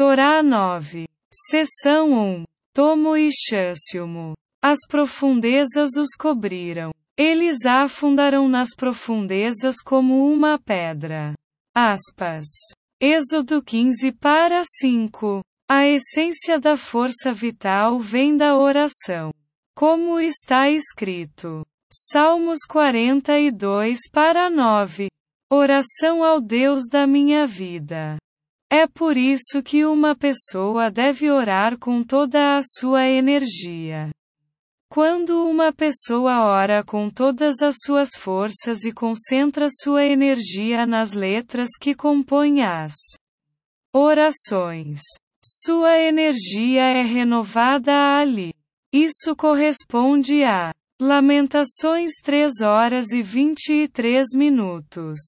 Torá 9. Seção 1. Tomo e Xânciumo. As profundezas os cobriram. Eles afundaram nas profundezas como uma pedra. Aspas. Êxodo 15 para 5. A essência da força vital vem da oração. Como está escrito. Salmos 42 para 9. Oração ao Deus da minha vida. É por isso que uma pessoa deve orar com toda a sua energia. Quando uma pessoa ora com todas as suas forças e concentra sua energia nas letras que compõem as orações, sua energia é renovada ali. Isso corresponde a Lamentações 3 horas e 23 minutos.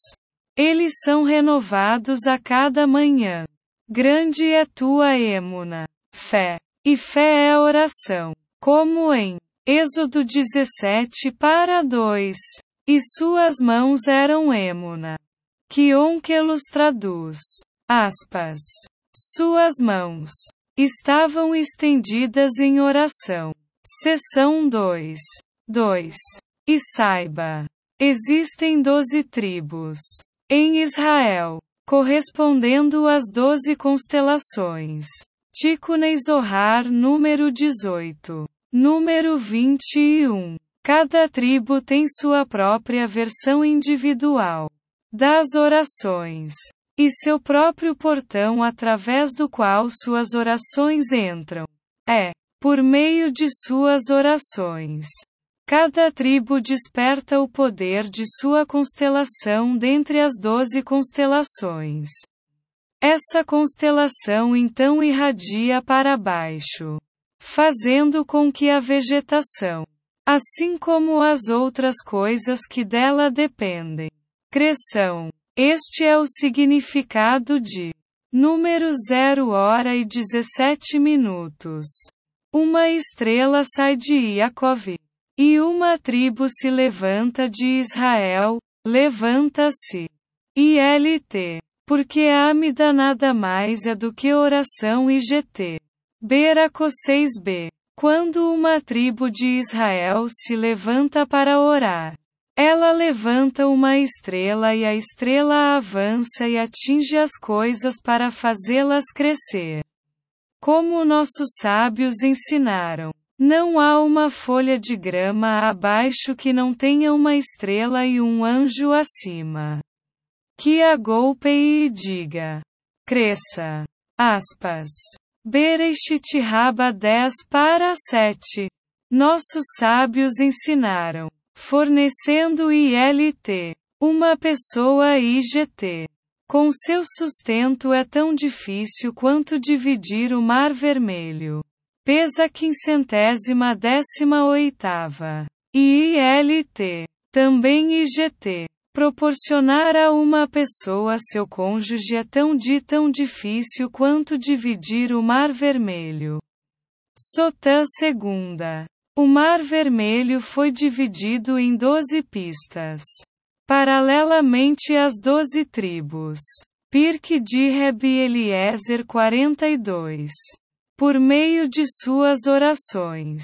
Eles são renovados a cada manhã. Grande é tua emuna, fé, e fé é oração, como em Êxodo 17 para 2. E suas mãos eram Emuna. Que Onkelos traduz. Aspas. Suas mãos estavam estendidas em oração. Seção 2. 2. E saiba. Existem doze tribos em Israel, correspondendo às doze constelações. Tikunei Zohar número 18. Número 21. Cada tribo tem sua própria versão individual das orações e seu próprio portão através do qual suas orações entram. É, por meio de suas orações. Cada tribo desperta o poder de sua constelação dentre as doze constelações. Essa constelação então irradia para baixo fazendo com que a vegetação, assim como as outras coisas que dela dependem, cresçam. Este é o significado de número 0 hora e 17 minutos. Uma estrela sai de Iacov, e uma tribo se levanta de Israel, levanta-se. ILT. Porque a Amida nada mais é do que oração e GT. Beraco 6b. Quando uma tribo de Israel se levanta para orar, ela levanta uma estrela e a estrela avança e atinge as coisas para fazê-las crescer. Como nossos sábios ensinaram, não há uma folha de grama abaixo que não tenha uma estrela e um anjo acima. Que a golpeie e diga: cresça. Aspas. Bereshit Rabba 10 para 7. Nossos sábios ensinaram, fornecendo ILT, uma pessoa IGT. Com seu sustento é tão difícil quanto dividir o Mar Vermelho. Pesa quincentésima décima oitava. ILT, também IGT. Proporcionar a uma pessoa seu cônjuge é tão de tão difícil quanto dividir o Mar Vermelho. Sotã segunda. O Mar Vermelho foi dividido em doze pistas. Paralelamente às doze tribos. Pirque de Rebi Eliezer 42. Por meio de suas orações.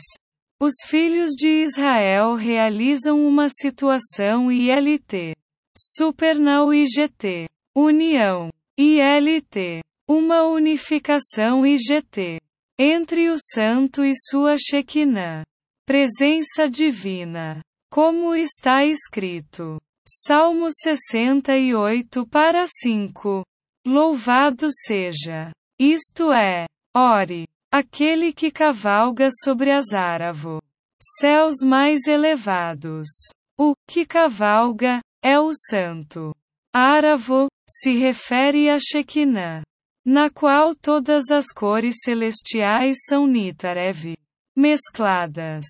Os filhos de Israel realizam uma situação ILT. Supernal IGT. União. ILT. Uma unificação IGT. Entre o santo e sua Shekinah. Presença divina. Como está escrito. Salmo 68 para 5. Louvado seja. Isto é. Ore. Aquele que cavalga sobre as áravo. Céus mais elevados. O que cavalga é o santo. Áravo se refere a Shekinah, na qual todas as cores celestiais são Nitarev mescladas.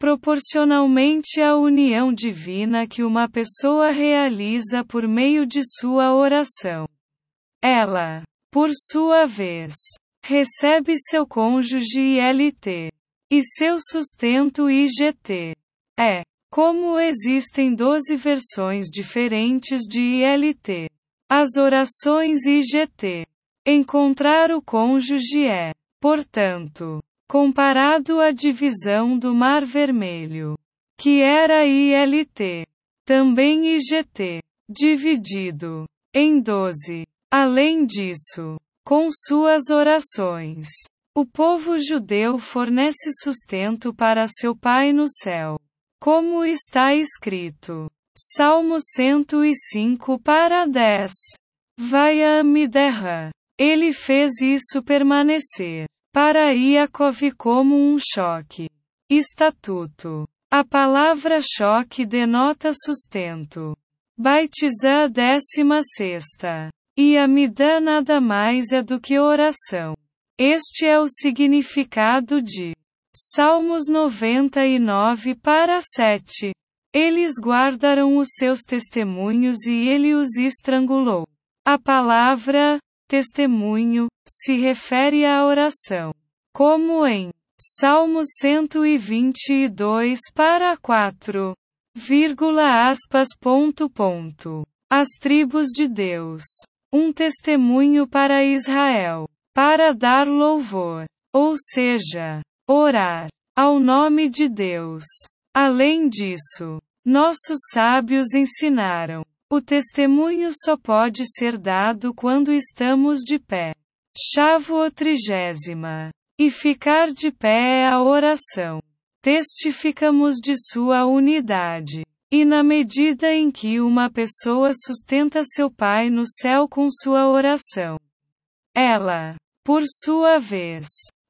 Proporcionalmente à união divina que uma pessoa realiza por meio de sua oração. Ela, por sua vez, recebe seu cônjuge ILT e seu sustento IGT. É, como existem 12 versões diferentes de ILT, as orações IGT Encontrar o cônjuge é, portanto, comparado à divisão do Mar Vermelho, que era ILT, também IGT, dividido em 12. Além disso, com suas orações, o povo judeu fornece sustento para seu Pai no céu. Como está escrito. Salmo 105 para 10. Vai a Amiderra. Ele fez isso permanecer. Para Iacov como um choque. Estatuto. A palavra choque denota sustento. Baitizã décima sexta. E Amidã nada mais é do que oração. Este é o significado de Salmos 99 para 7. Eles guardaram os seus testemunhos e ele os estrangulou. A palavra testemunho se refere à oração, como em Salmo 122 para 4, vírgula aspas ponto ponto. As tribos de Deus. Um testemunho para Israel, para dar louvor, ou seja, orar ao nome de Deus. Além disso, nossos sábios ensinaram: o testemunho só pode ser dado quando estamos de pé. Chavo trigésima. E ficar de pé é a oração. Testificamos de sua unidade. E na medida em que uma pessoa sustenta seu Pai no céu com sua oração, ela, por sua vez,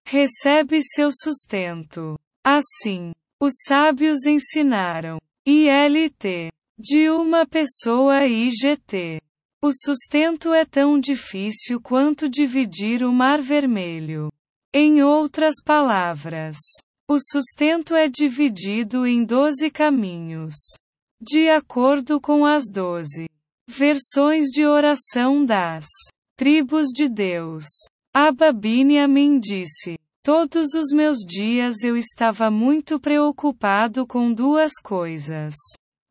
recebe seu sustento. Assim, os sábios ensinaram. ILT. De uma pessoa IGT. O sustento é tão difícil quanto dividir o Mar Vermelho. Em outras palavras, o sustento é dividido em doze caminhos. De acordo com as doze versões de oração das tribos de Deus. Abba Binyamin disse: Todos os meus dias eu estava muito preocupado com duas coisas.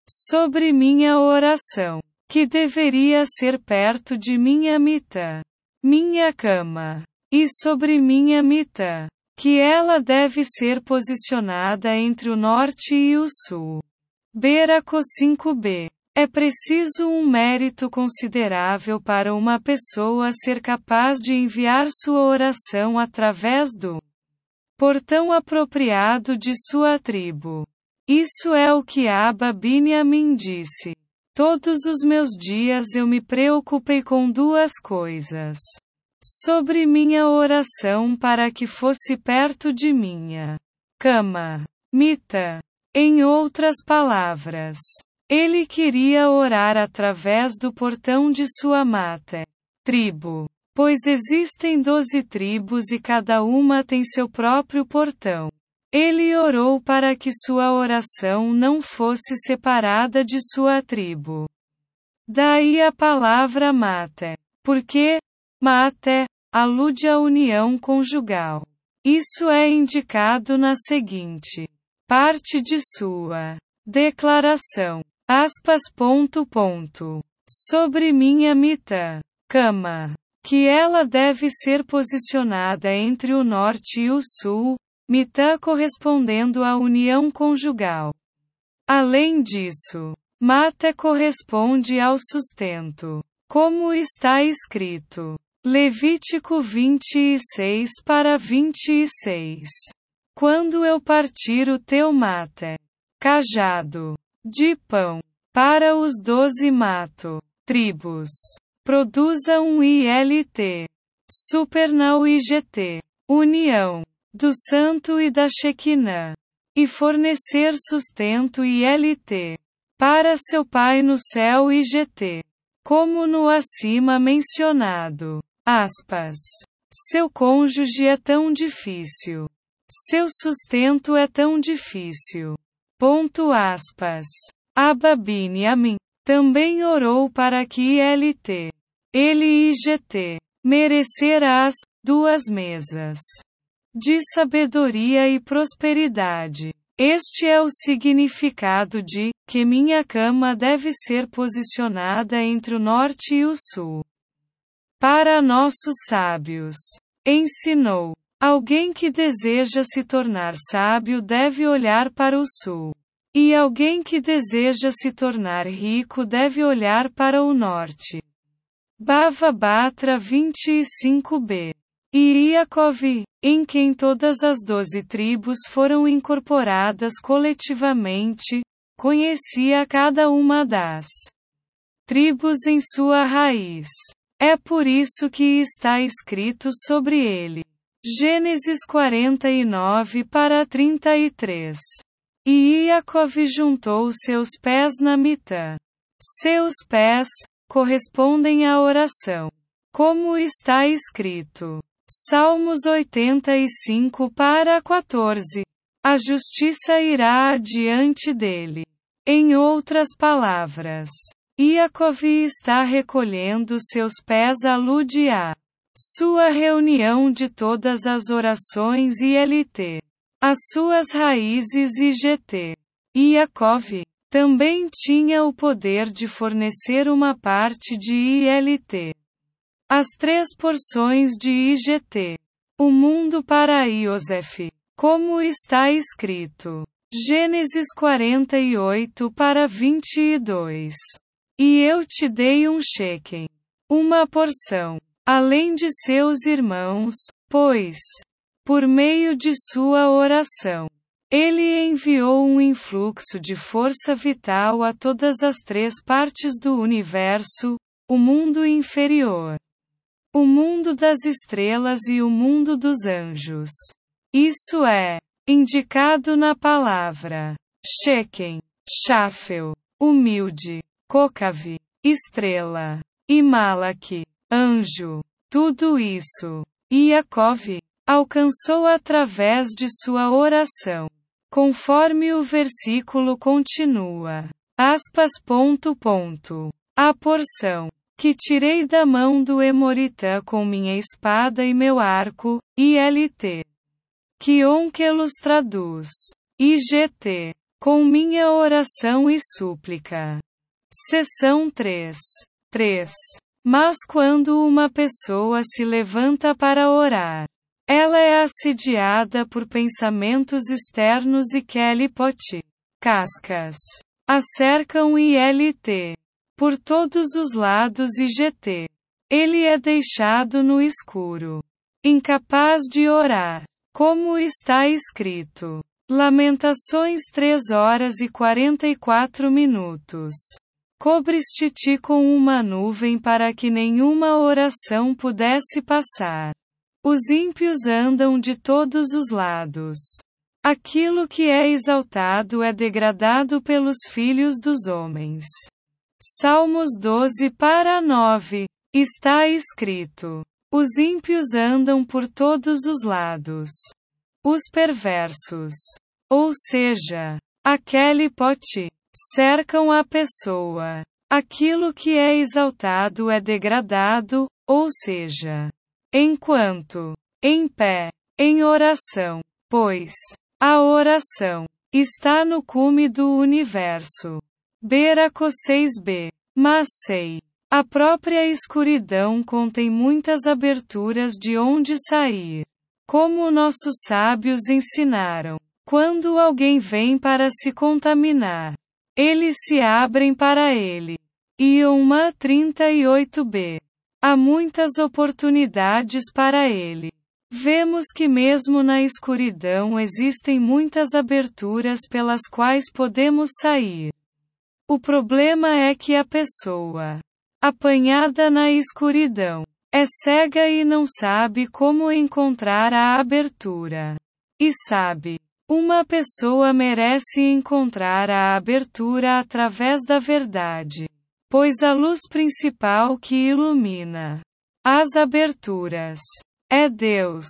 Sobre minha oração, que deveria ser perto de minha mita, minha cama, e sobre minha mita, que ela deve ser posicionada entre o norte e o sul. Beraco 5b é preciso um mérito considerável para uma pessoa ser capaz de enviar sua oração através do portão apropriado de sua tribo. Isso é o que Abba Binyamin disse. Todos os meus dias eu me preocupei com duas coisas. Sobre minha oração para que fosse perto de minha cama. Mita. Em outras palavras, ele queria orar através do portão de sua mata. Tribo. Pois existem doze tribos e cada uma tem seu próprio portão. Ele orou para que sua oração não fosse separada de sua tribo. Daí a palavra mate. Porque mate alude à união conjugal. Isso é indicado na seguinte parte de sua declaração. Aspas ponto ponto. Sobre minha mita. Cama. Que ela deve ser posicionada entre o norte e o sul, mita correspondendo à união conjugal. Além disso, mata corresponde ao sustento. Como está escrito. Levítico 26 para 26. Quando eu partir o teu mate, cajado, de pão. Para os doze mato. Tribos. Produza um ILT. Supernal IGT. União. Do Santo e da Shekinah. E fornecer sustento ILT. Para seu Pai no céu IGT. Como no acima mencionado. Aspas. Seu cônjuge é tão difícil. Seu sustento é tão difícil. Ponto aspas. Abba Binyamin também orou para que LT, ele e GT, merecerás duas mesas de sabedoria e prosperidade. Este é o significado de que minha cama deve ser posicionada entre o norte e o sul. Para nossos sábios. Ensinou. Alguém que deseja se tornar sábio deve olhar para o sul. E alguém que deseja se tornar rico deve olhar para o norte. Bava Batra 25b. E Iakov, em quem todas as doze tribos foram incorporadas coletivamente, conhecia cada uma das tribos em sua raiz. É por isso que está escrito sobre ele. Gênesis 49 para 33. E Iacov juntou seus pés na mitã. Seus pés correspondem à oração. Como está escrito. Salmos 85 para 14. A justiça irá adiante dele. Em outras palavras, Iacov está recolhendo seus pés a Ludiá. Sua reunião de todas as orações ILT. As suas raízes IGT. Iacov também tinha o poder de fornecer uma parte de ILT. As três porções de IGT. O mundo para Iosef. Como está escrito. Gênesis 48 para 22. E eu te dei um shekel, uma porção, além de seus irmãos, pois, por meio de sua oração, ele enviou um influxo de força vital a todas as três partes do universo, o mundo inferior, o mundo das estrelas e o mundo dos anjos. Isso é indicado na palavra Shekem, Shafel, humilde, Kokavi, estrela. E Malak, anjo. Tudo isso. Iakov alcançou através de sua oração. Conforme o versículo continua. Aspas. Ponto, ponto. A porção que tirei da mão do Emoritã com minha espada e meu arco, ILT. Que Onkelos traduz. IGT. Com minha oração e súplica. Seção 3. 3. Mas quando uma pessoa se levanta para orar, ela é assediada por pensamentos externos e Kelly-Pot. Cascas. A cercam ILT. Por todos os lados e GT. Ele é deixado no escuro. Incapaz de orar. Como está escrito. Lamentações 3 horas e 44 minutos. Cobriste-te com uma nuvem para que nenhuma oração pudesse passar. Os ímpios andam de todos os lados. Aquilo que é exaltado é degradado pelos filhos dos homens. Salmos 12 para 9. Está escrito: Os ímpios andam por todos os lados. Os perversos. Ou seja, aquele pote cercam a pessoa. Aquilo que é exaltado é degradado, ou seja, enquanto, em pé, em oração, pois, a oração está no cume do universo. Beraco 6b. Mas sei. A própria escuridão contém muitas aberturas de onde sair. Como nossos sábios ensinaram. Quando alguém vem para se contaminar, eles se abrem para ele. Ioma 38b. Há muitas oportunidades para ele. Vemos que, mesmo na escuridão, existem muitas aberturas pelas quais podemos sair. O problema é que a pessoa, apanhada na escuridão, é cega e não sabe como encontrar a abertura. E sabe, uma pessoa merece encontrar a abertura através da verdade, pois a luz principal que ilumina as aberturas é Deus,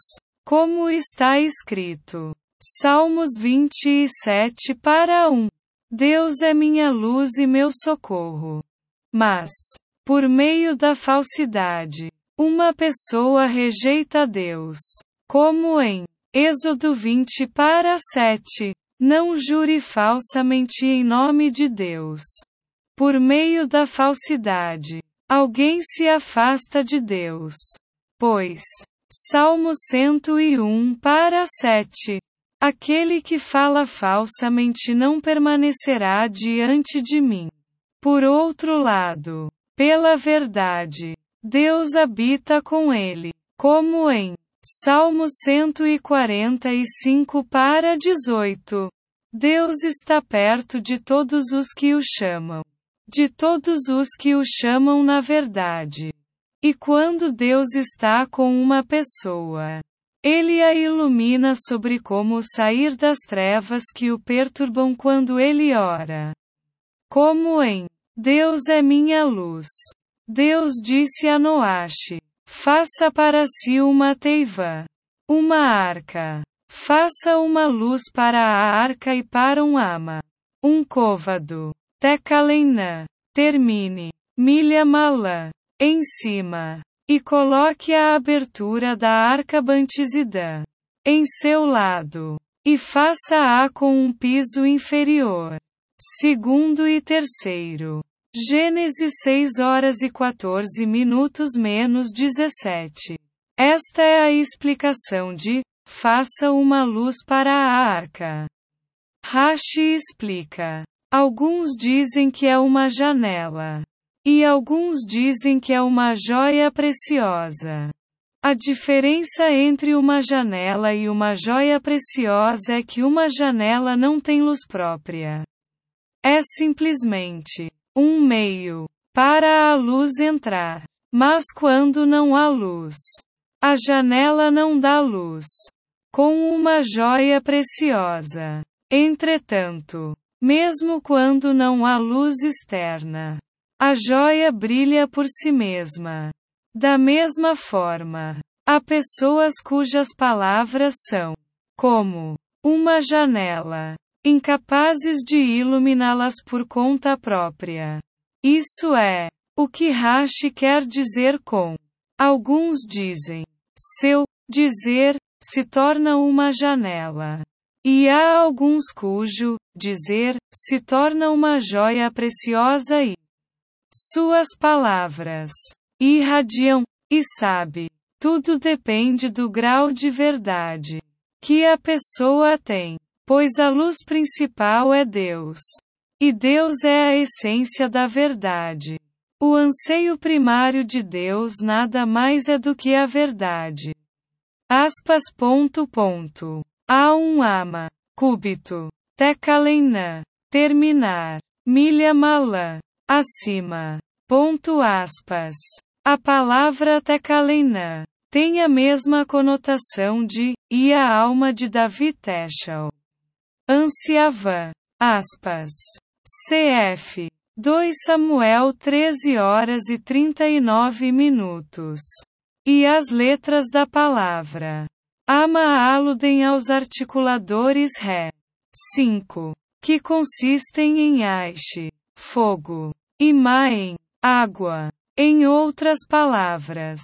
como está escrito. Salmos 27 para 1. Deus é minha luz e meu socorro. Mas, por meio da falsidade, uma pessoa rejeita Deus, como em Êxodo 20 para 7. Não jure falsamente em nome de Deus. Por meio da falsidade, alguém se afasta de Deus. Pois, Salmo 101 para 7. Aquele que fala falsamente não permanecerá diante de mim. Por outro lado, pela verdade, Deus habita com ele, como em Salmo 145 para 18. Deus está perto de todos os que o chamam. De todos os que o chamam na verdade. E quando Deus está com uma pessoa, ele a ilumina sobre como sair das trevas que o perturbam quando ele ora. Como em Deus é minha luz. Deus disse a Noache: Faça para si uma teiva, uma arca. Faça uma luz para a arca e para um ama, um côvado. Tecalena. Termine. Milha malã em cima, e coloque a abertura da arca Bantizidã em seu lado, e faça-a com um piso inferior. Segundo e terceiro. Gênesis 6 horas e 14 minutos menos 17. Esta é a explicação de faça uma luz para a arca. Rashi explica. Alguns dizem que é uma janela. E alguns dizem que é uma joia preciosa. A diferença entre uma janela e uma joia preciosa é que uma janela não tem luz própria. É simplesmente um meio para a luz entrar. Mas quando não há luz, a janela não dá luz. Com uma joia preciosa. Entretanto, mesmo quando não há luz externa, a joia brilha por si mesma. Da mesma forma, há pessoas cujas palavras são como uma janela, incapazes de iluminá-las por conta própria. Isso é o que Rashi quer dizer com alguns dizem seu dizer se torna uma janela. E há alguns cujo dizer se torna uma joia preciosa e suas palavras irradiam, e sabe, tudo depende do grau de verdade que a pessoa tem, pois a luz principal é Deus. E Deus é a essência da verdade. O anseio primário de Deus nada mais é do que a verdade. Aspas. Ponto, ponto. A um ama. Cúbito. Tecalena. Terminar. Milha malã acima. Ponto aspas. A palavra Tecalena tem a mesma conotação de e a alma de Davi Teschel. Ansiava. Aspas. CF. 2 Samuel 13 horas e 39 minutos. E as letras da palavra. Ama aludem aos articuladores Ré. 5. Que consistem em Aish, fogo, e Maem, água. Em outras palavras,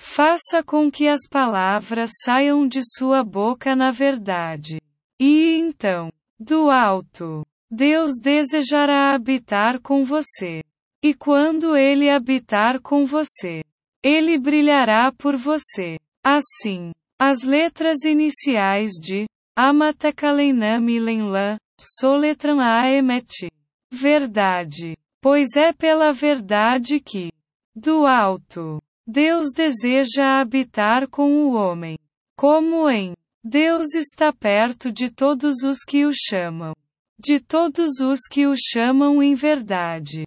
faça com que as palavras saiam de sua boca na verdade. E então, do alto, Deus desejará habitar com você. E quando ele habitar com você, ele brilhará por você. Assim, as letras iniciais de Amatekaleinamilenlan, Soletran Aemet. Verdade. Pois é pela verdade que, do alto, Deus deseja habitar com o homem. Como em Deus está perto de todos os que o chamam. De todos os que o chamam em verdade.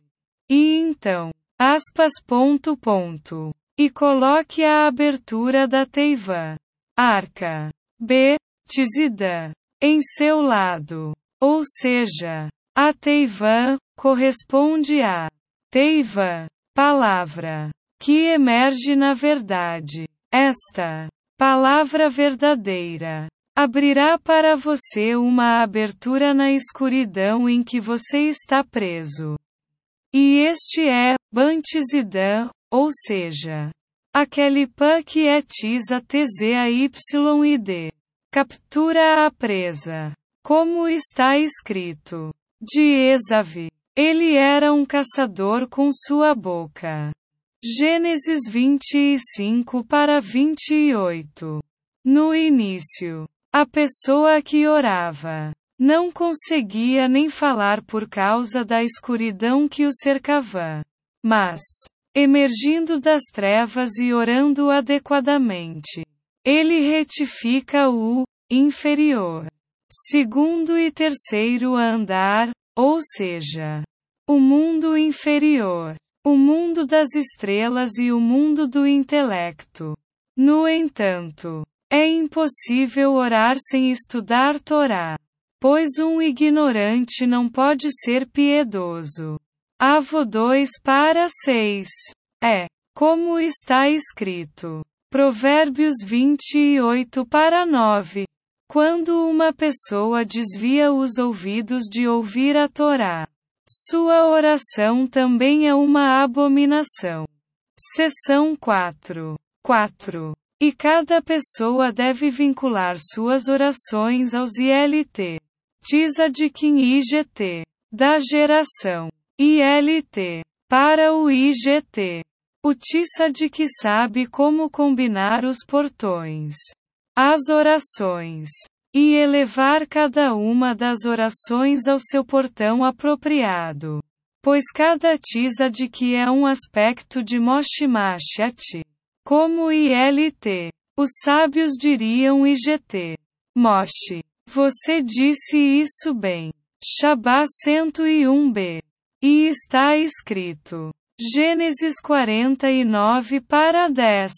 E então, aspas ponto ponto. E coloque a abertura da teiva. Arca. B. Tizida. Em seu lado. Ou seja, a Teivan corresponde a Teiva, palavra que emerge na verdade. Esta palavra verdadeira abrirá para você uma abertura na escuridão em que você está preso. E este é Bantizidã, ou seja, aquele pã que é tisa tzayyd. Captura a presa. Como está escrito de Esav. Ele era um caçador com sua boca. Gênesis 25 para 28. No início, a pessoa que orava não conseguia nem falar por causa da escuridão que o cercava. Mas, emergindo das trevas e orando adequadamente, ele retifica o inferior, segundo e terceiro andar, ou seja, o mundo inferior, o mundo das estrelas e o mundo do intelecto. No entanto, é impossível orar sem estudar Torá, pois um ignorante não pode ser piedoso. Avo 2 para 6. É, como está escrito. Provérbios 28 para 9. Quando uma pessoa desvia os ouvidos de ouvir a Torá, sua oração também é uma abominação. Seção 4. 4. E cada pessoa deve vincular suas orações aos ILT. Tisa de Kim IGT. Da geração. ILT. Para o IGT. O Tissa de que sabe como combinar os portões. As orações e elevar cada uma das orações ao seu portão apropriado. Pois cada tisa de que é um aspecto de Moshimashati. Como ILT. Os sábios diriam IGT. Moshi. Você disse isso bem. Shabá 101b. E está escrito. Gênesis 49 para 10.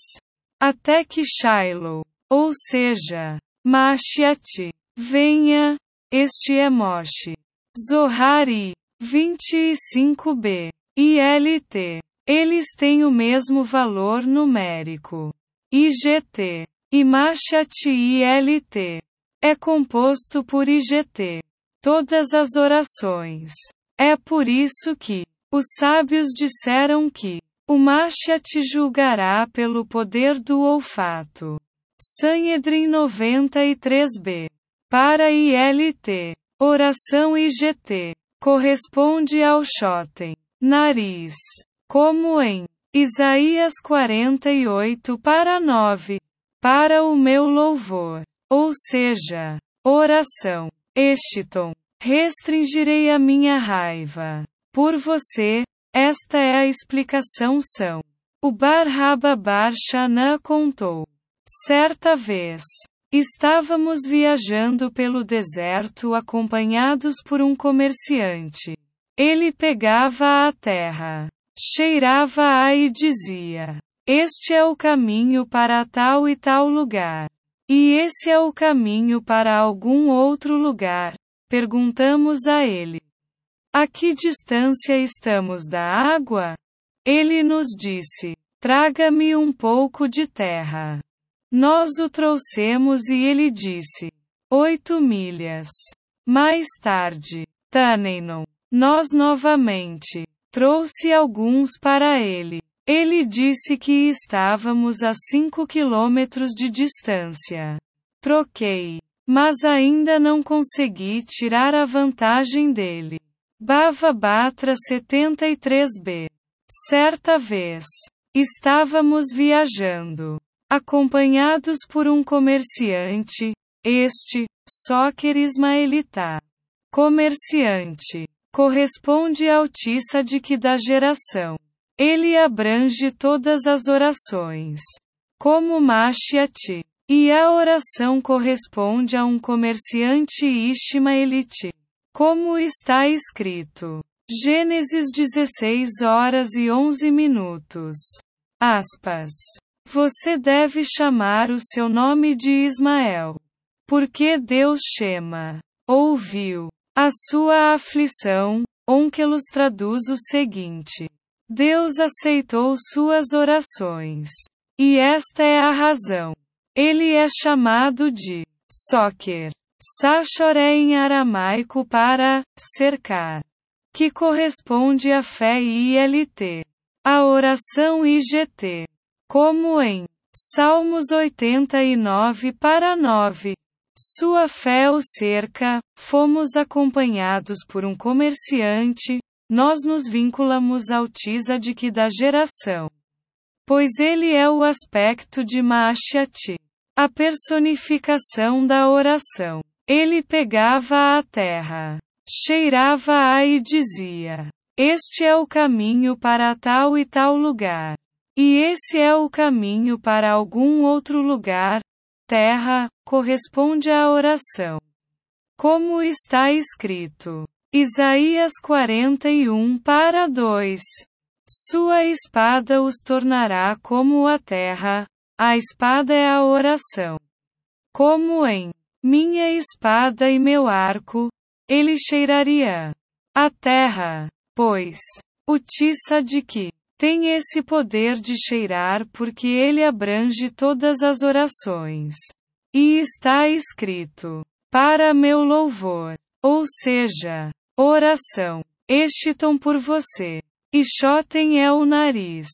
Até que Shiloh, ou seja, Mashiach. Venha, este é Moshe. Zohari. 25b. ILT. Eles têm o mesmo valor numérico. IGT. E Mashiach ILT. É composto por IGT. Todas as orações. É por isso que os sábios disseram que o Mashiach julgará pelo poder do olfato. Sanhedrin 93b. Para ILT. Oração IGT. Corresponde ao Shoten. Nariz. Como em Isaías 48 para 9. Para o meu louvor. Ou seja, oração. Eshiton. Restringirei a minha raiva. Por você, esta é a explicação são. O Bar Bar Shana contou. Certa vez, estávamos viajando pelo deserto acompanhados por um comerciante. Ele pegava a terra, cheirava-a e dizia: Este é o caminho para tal e tal lugar. E esse é o caminho para algum outro lugar? Perguntamos a ele. A que distância estamos da água? Ele nos disse: Traga-me um pouco de terra. Nós o trouxemos e ele disse: Oito milhas. Mais tarde, Tanenon, nós novamente, trouxe alguns para ele. Ele disse que estávamos a cinco quilômetros de distância. Troquei, mas ainda não consegui tirar a vantagem dele. Bava Batra 73b. Certa vez, estávamos viajando acompanhados por um comerciante, este, Soccer Ismaelita. Comerciante. Corresponde ao que da geração. Ele abrange todas as orações. Como Mashiach. E a oração corresponde a um comerciante Ishmaelite. Como está escrito. Gênesis 16 horas e 11 minutos. Aspas. Você deve chamar o seu nome de Ismael. Porque Deus chama, ouviu, a sua aflição. Onkelos traduz o seguinte: Deus aceitou suas orações. E esta é a razão. Ele é chamado de Soker. Sachoré em aramaico para cercar, que corresponde à fé ILT. A oração IGT como em Salmos 89 para 9. Sua fé o cerca, fomos acompanhados por um comerciante, nós nos vinculamos ao Tisa de que da geração. pois ele é o aspecto de Maashyati, a personificação da oração. Ele pegava a terra, cheirava-a e dizia: Este é o caminho para tal e tal lugar. E esse é o caminho para algum outro lugar. Terra, corresponde à oração. Como está escrito. Isaías 41 para 2. Sua espada os tornará como a terra, a espada é a oração. Como em minha espada e meu arco, ele cheiraria a terra, pois o tiça de que tem esse poder de cheirar porque ele abrange todas as orações. E está escrito: para meu louvor, ou seja, oração, tom por você. E chotem é o nariz.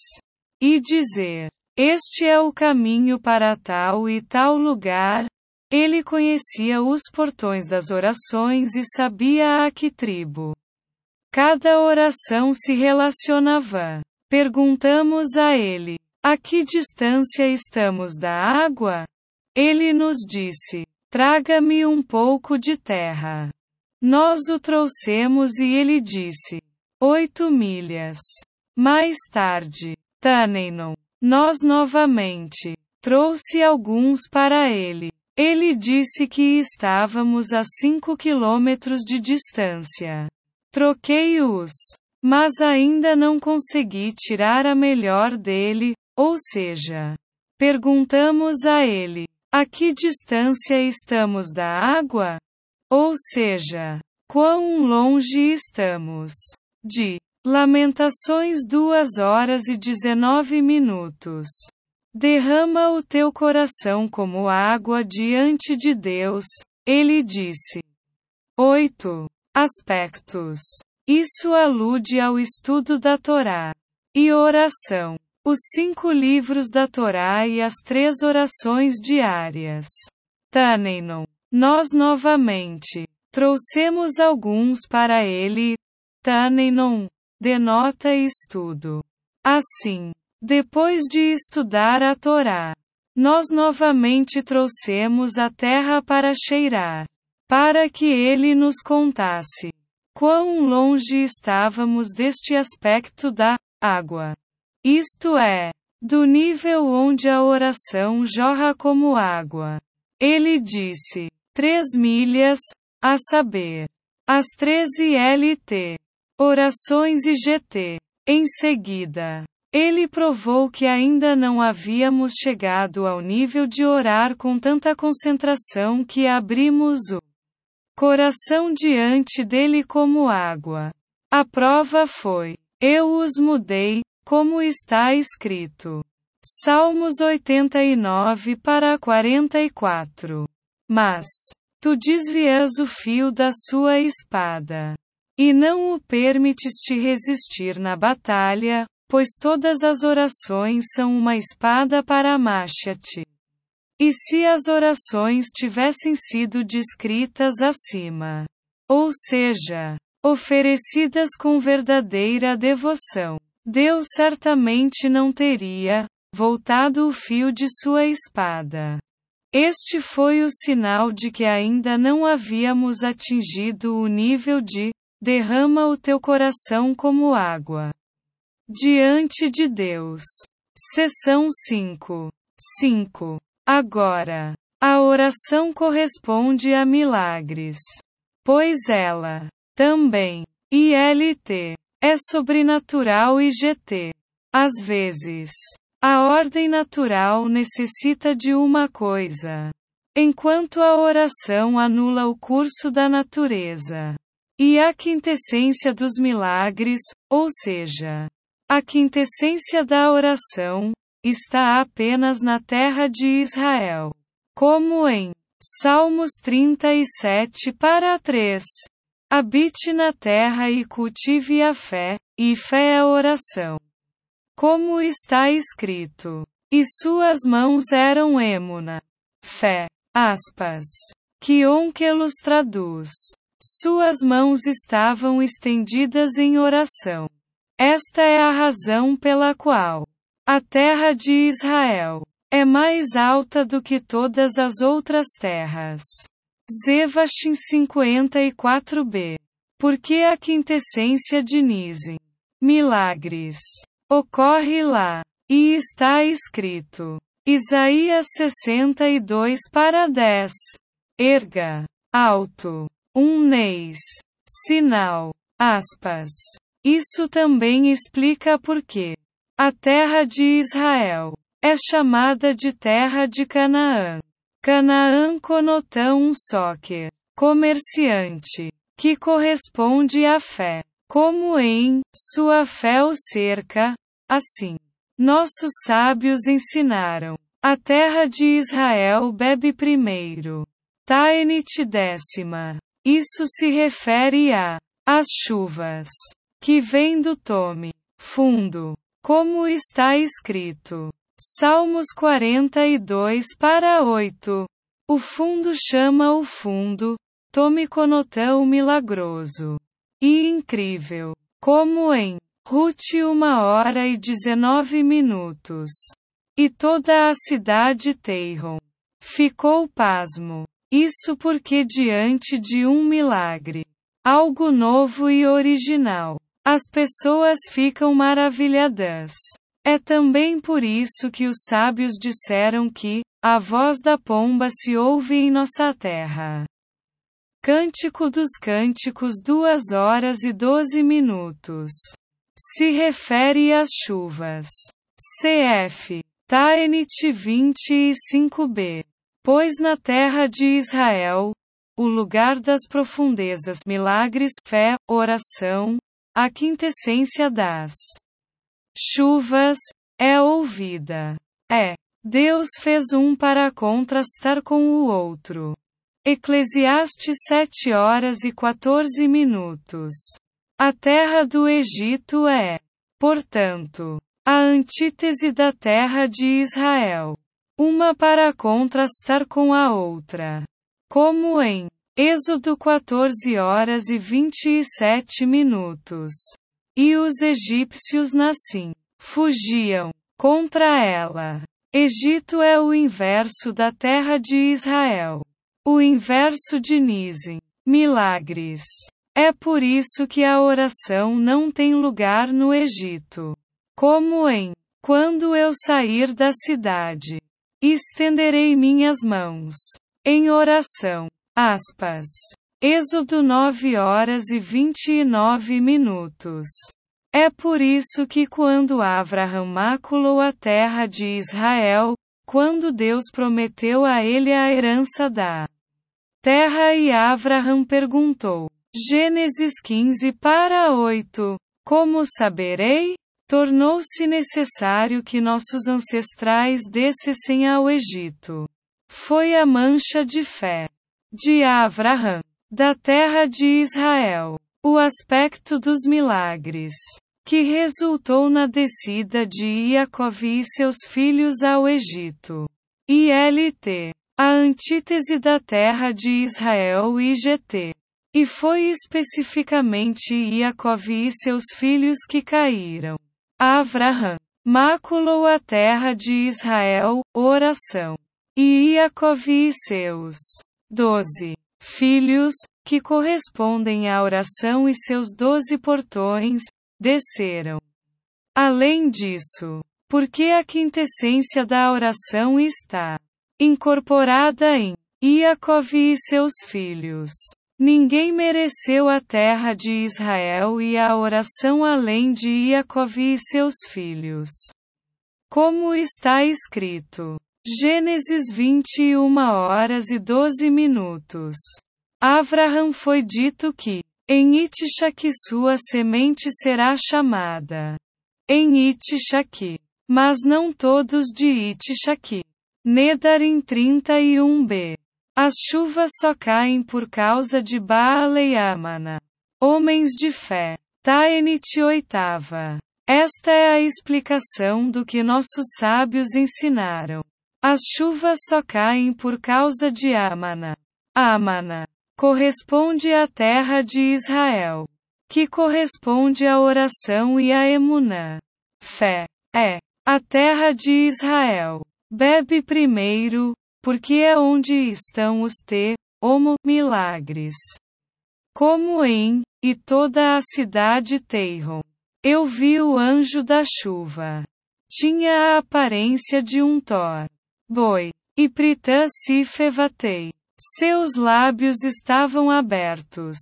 E dizer: Este é o caminho para tal e tal lugar, ele conhecia os portões das orações e sabia a que tribo. Cada oração se relacionava. Perguntamos a ele: A que distância estamos da água? Ele nos disse: Traga-me um pouco de terra. Nós o trouxemos e ele disse: Oito milhas. Mais tarde, Tanenon, nós novamente, trouxe alguns para ele. Ele disse que estávamos a 5 quilômetros de distância. Troquei-os. Mas ainda não consegui tirar a melhor dele, ou seja, perguntamos a ele: a que distância estamos da água? Ou seja, quão longe estamos? De Lamentações 2 horas e 19 minutos. Derrama o teu coração como água diante de Deus, ele disse. 8. Aspectos. Isso alude ao estudo da Torá. E oração. Os cinco livros da Torá e as três orações diárias. Taneinon. Nós novamente trouxemos alguns para ele. Taneinon denota estudo. Assim, depois de estudar a Torá, nós novamente trouxemos a terra para cheirar, para que ele nos contasse quão longe estávamos deste aspecto da água. Isto é, do nível onde a oração jorra como água. Ele disse: três milhas, a saber, as 13 LT, orações e GT. Em seguida, ele provou que ainda não havíamos chegado ao nível de orar com tanta concentração que abrimos o coração diante dele como água. A prova foi: eu os mudei, como está escrito. Salmos 89 para 44. Mas tu desvias o fio da sua espada e não o permites te resistir na batalha, pois todas as orações são uma espada para Amashyati. E se as orações tivessem sido descritas acima, ou seja, oferecidas com verdadeira devoção, Deus certamente não teria voltado o fio de sua espada. Este foi o sinal de que ainda não havíamos atingido o nível de derrama o teu coração como água. Diante de Deus. Seção 5. 5. Agora, a oração corresponde a milagres. Pois ela, também, ILT, é sobrenatural e GT. Às vezes, a ordem natural necessita de uma coisa, enquanto a oração anula o curso da natureza. E a quintessência dos milagres, ou seja, a quintessência da oração está apenas na terra de Israel. Como em Salmos 37 para 3. Habite na terra e cultive a fé, e fé é oração. Como está escrito. E suas mãos eram êmuna. Fé. Aspas. Que Onkelos traduz. Suas mãos estavam estendidas em oração. Esta é a razão pela qual A terra de Israel é mais alta do que todas as outras terras. Zevachim 54b. Porque a quintessência de Nise. Milagres. Ocorre lá. E está escrito. Isaías 62 para 10. Erga. Alto. Um neis. Sinal. Aspas. Isso também explica por que a terra de Israel é chamada de terra de Canaã. Canaã conota um soccer, comerciante, que corresponde à fé, como em sua fé o cerca, assim. Nossos sábios ensinaram. A terra de Israel bebe primeiro. Taenit décima. Isso se refere a as chuvas que vem do tome fundo, como está escrito. Salmos 42 para 8. O fundo chama o fundo, tome conotão milagroso. E incrível. Como em Ruth uma hora e 19 minutos. E toda a cidade Teiron ficou pasmo. Isso porque diante de um milagre, algo novo e original, as pessoas ficam maravilhadas. É também por isso que os sábios disseram que a voz da pomba se ouve em nossa terra. Cântico dos Cânticos 2 horas e 12 minutos. Se refere às chuvas. CF. Taenit 25b. Pois na terra de Israel, o lugar das profundezas, milagres, fé, oração, a quintessência das chuvas, é ouvida. É. Deus fez um para contrastar com o outro. Eclesiastes 7 horas e 14 minutos. A terra do Egito é, portanto, a antítese da terra de Israel. Uma para contrastar com a outra. Como em Êxodo 14 horas e 27 minutos. E os egípcios nascem, fugiam contra ela. Egito é o inverso da terra de Israel. O inverso de Nizem. Milagres. É por isso que a oração não tem lugar no Egito. Como em Quando eu sair da cidade, estenderei minhas mãos em oração. Aspas. Êxodo 9 horas e 29 minutos. É por isso que quando Avraham maculou a terra de Israel, quando Deus prometeu a ele a herança da terra e Avraham perguntou. Gênesis 15 para 8. Como saberei? Tornou-se necessário que nossos ancestrais descessem ao Egito. Foi a mancha de fé de Avraham da terra de Israel. O aspecto dos milagres que resultou na descida de Iacov e seus filhos ao Egito. ILT. A antítese da terra de Israel IGT. E foi especificamente Iacov e seus filhos que caíram. Avraham maculou a terra de Israel, oração. E Iacov e seus 12 filhos, que correspondem à oração e seus doze portões, desceram. Além disso, porque a quintessência da oração está incorporada em Iacov e seus filhos. Ninguém mereceu a terra de Israel e a oração além de Iacov e seus filhos. Como está escrito. Gênesis 21 horas e 12 minutos. Avraham foi dito que, em Itishak sua semente será chamada. Em Itishak. Mas não todos de Itishak. Nedarim 31b. As chuvas só caem por causa de Baal e Amana. Homens de fé. Taenit oitava. Esta é a explicação do que nossos sábios ensinaram. As chuvas só caem por causa de Amana. Amana corresponde à terra de Israel, que corresponde à oração e à emunã. Fé é a terra de Israel. Bebe primeiro, porque é onde estão os te, homo, milagres. Como em, e toda a cidade Teiron. Eu vi o anjo da chuva. Tinha a aparência de um Thor. Boi. E Pritã se fevatei. Seus lábios estavam abertos.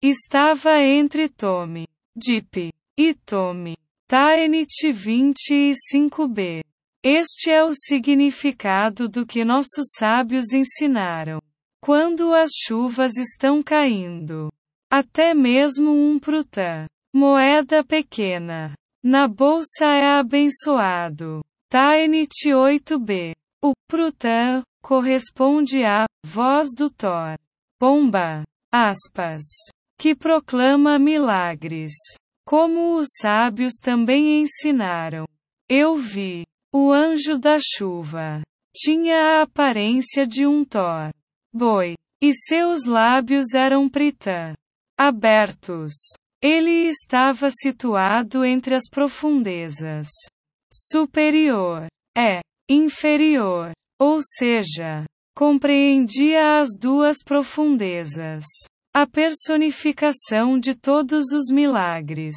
Estava entre Tome, Dip e Tome. Taenit 25b. Este é o significado do que nossos sábios ensinaram. Quando as chuvas estão caindo, até mesmo um prutã, moeda pequena, na bolsa é abençoado. Taenit 8b. O prutã corresponde à voz do Thor. Bomba. Aspas. Que proclama milagres. Como os sábios também ensinaram. Eu vi o anjo da chuva tinha a aparência de um Thor. Boi. E seus lábios eram pritã. Abertos. Ele estava situado entre as profundezas. Superior. É. Inferior. Ou seja, compreendia as duas profundezas. A personificação de todos os milagres.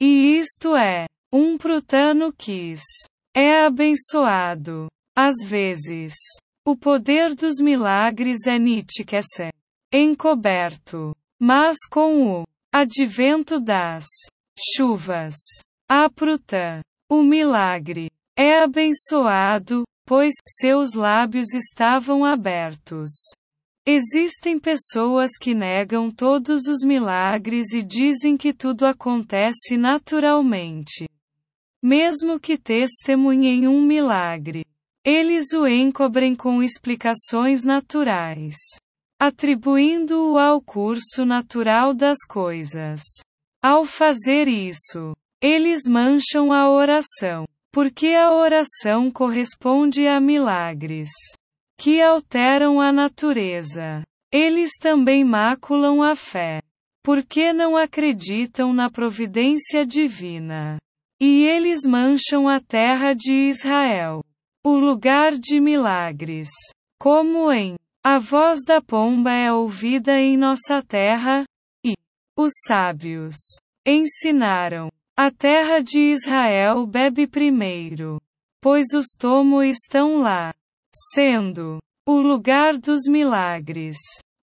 E isto é, um prutano quis é abençoado. Às vezes, o poder dos milagres é nítiquece, encoberto. Mas com o advento das chuvas, a pruta, o milagre, é abençoado, pois seus lábios estavam abertos. Existem pessoas que negam todos os milagres e dizem que tudo acontece naturalmente. Mesmo que testemunhem um milagre, eles o encobrem com explicações naturais, atribuindo-o ao curso natural das coisas. Ao fazer isso, eles mancham a oração, porque a oração corresponde a milagres que alteram a natureza. Eles também maculam a fé, porque não acreditam na providência divina. E eles mancham a terra de Israel, o lugar de milagres. Como em A voz da pomba é ouvida em nossa terra, e os sábios ensinaram. A terra de Israel bebe primeiro, pois os tomos estão lá, sendo o lugar dos milagres.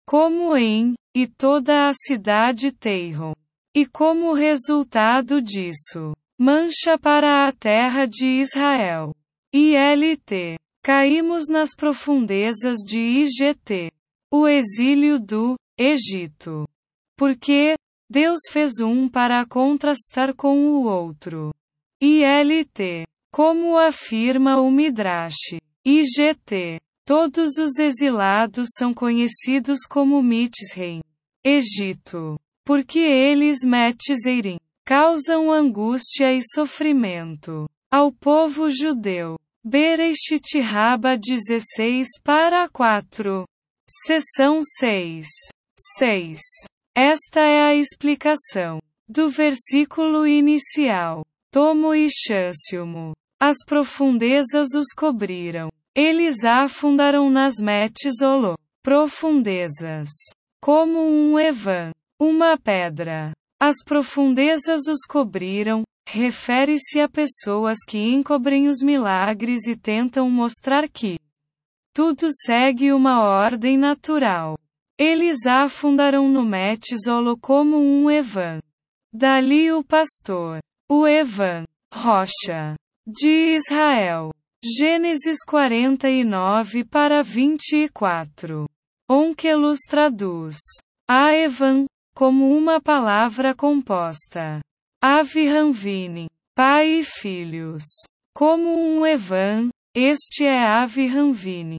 Como em, e toda a cidade Teiron. E como resultado disso, Mancha para a terra de Israel. ILT. Caímos nas profundezas de IGT. O exílio do Egito. Porque Deus fez um para contrastar com o outro. ILT. Como afirma o Midrash. IGT. Todos os exilados são conhecidos como Mitzrayim. Egito. Porque eles Metzeirim causam angústia e sofrimento ao povo judeu. Bereshit Rabba 16 para 4. Seção 6. 6. Esta é a explicação do versículo inicial. Tomo e Xânciumo. As profundezas os cobriram. Eles afundaram nas metes olo. Profundezas. Como um evan. Uma pedra. As profundezas os cobriram, refere-se a pessoas que encobrem os milagres e tentam mostrar que tudo segue uma ordem natural. Eles afundaram no Metzolo como um Evan. Dali o pastor, o Evan, rocha, de Israel. Gênesis 49 para 24. Onkelos traduz. A Evan, como uma palavra composta. Ave Ranvini, pai e filhos. Como um Evan, este é Ave Ranvini.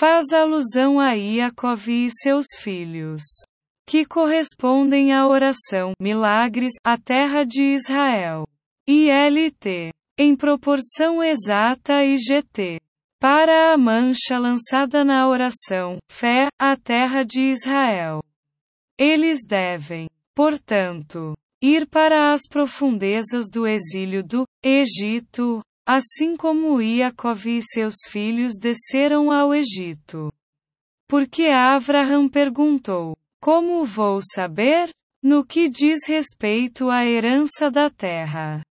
Faz alusão a Iacov e seus filhos, que correspondem à oração milagres, a terra de Israel. ILT, em proporção exata e GT. Para a mancha lançada na oração, fé, a terra de Israel. Eles devem, portanto, ir para as profundezas do exílio do Egito, assim como Iacov e seus filhos desceram ao Egito. Porque Avraham perguntou: Como vou saber? No que diz respeito à herança da terra.